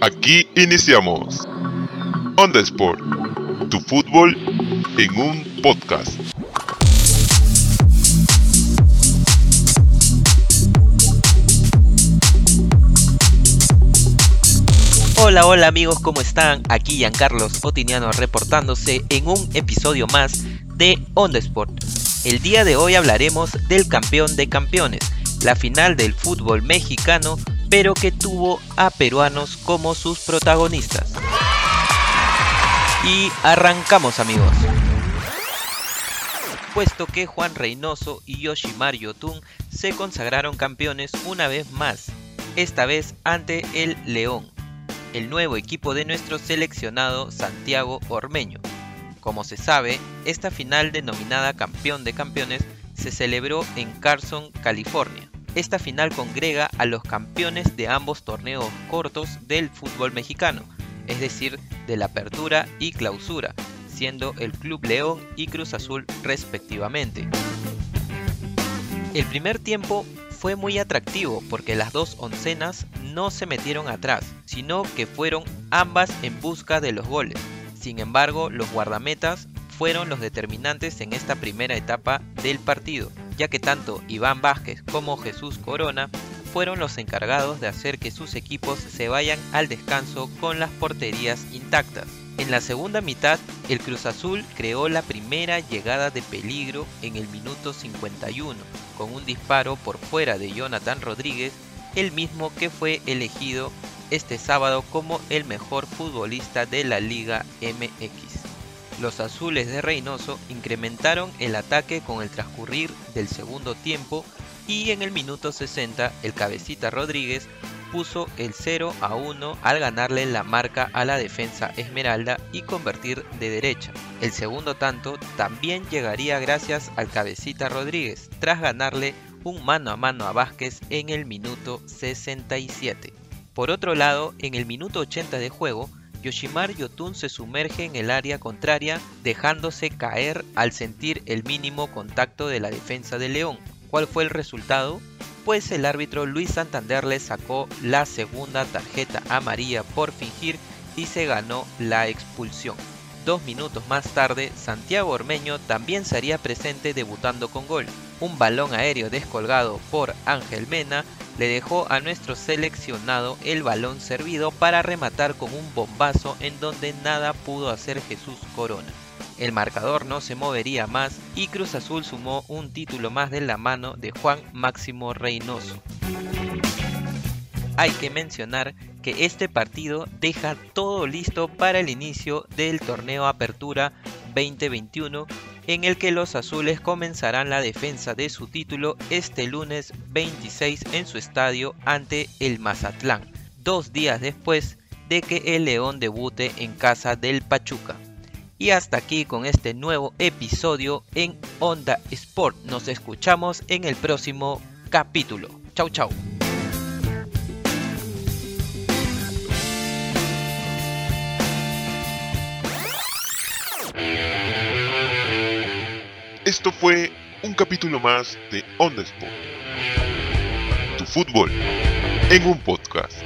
Aquí iniciamos Onda Sport, tu fútbol en un podcast. Hola, hola amigos, ¿cómo están? Aquí Giancarlos Otiniano reportándose en un episodio más de Onda Sport. El día de hoy hablaremos del campeón de campeones, la final del fútbol mexicano, pero que tuvo a peruanos como sus protagonistas. Y arrancamos amigos. Puesto que Juan Reynoso y Yoshimar Yotun se consagraron campeones una vez más, esta vez ante el León, el nuevo equipo de nuestro seleccionado Santiago Ormeño. Como se sabe, esta final denominada Campeón de Campeones se celebró en Carson, California. Esta final congrega a los campeones de ambos torneos cortos del fútbol mexicano, es decir, de la apertura y clausura, siendo el Club León y Cruz Azul respectivamente. El primer tiempo fue muy atractivo porque las dos oncenas no se metieron atrás, sino que fueron ambas en busca de los goles. Sin embargo, los guardametas fueron los determinantes en esta primera etapa del partido, ya que tanto Iván Vázquez como Jesús Corona fueron los encargados de hacer que sus equipos se vayan al descanso con las porterías intactas. En la segunda mitad, el Cruz Azul creó la primera llegada de peligro en el minuto 51, con un disparo por fuera de Jonathan Rodríguez, el mismo que fue elegido este sábado como el mejor futbolista de la Liga MX. Los azules de Reynoso incrementaron el ataque con el transcurrir del segundo tiempo y en el minuto 60 el cabecita Rodríguez puso el 0 a 1 al ganarle la marca a la defensa Esmeralda y convertir de derecha. El segundo tanto también llegaría gracias al cabecita Rodríguez, tras ganarle un mano a mano a Vázquez en el minuto 67. Por otro lado, en el minuto 80 de juego, Yoshimar Yotun se sumerge en el área contraria dejándose caer al sentir el mínimo contacto de la defensa de León. ¿Cuál fue el resultado? pues el árbitro Luis Santander le sacó la segunda tarjeta amarilla por fingir y se ganó la expulsión. Dos minutos más tarde, Santiago Ormeño también sería presente debutando con gol. Un balón aéreo descolgado por Ángel Mena le dejó a nuestro seleccionado el balón servido para rematar con un bombazo en donde nada pudo hacer Jesús Corona. El marcador no se movería más y Cruz Azul sumó un título más de la mano de Juan Máximo Reynoso. Hay que mencionar que este partido deja todo listo para el inicio del torneo Apertura 2021 en el que los azules comenzarán la defensa de su título este lunes 26 en su estadio ante el Mazatlán, dos días después de que el León debute en casa del Pachuca. Y hasta aquí con este nuevo episodio en Onda Sport. Nos escuchamos en el próximo capítulo. Chau chau. Esto fue un capítulo más de Onda Sport. Tu fútbol en un podcast.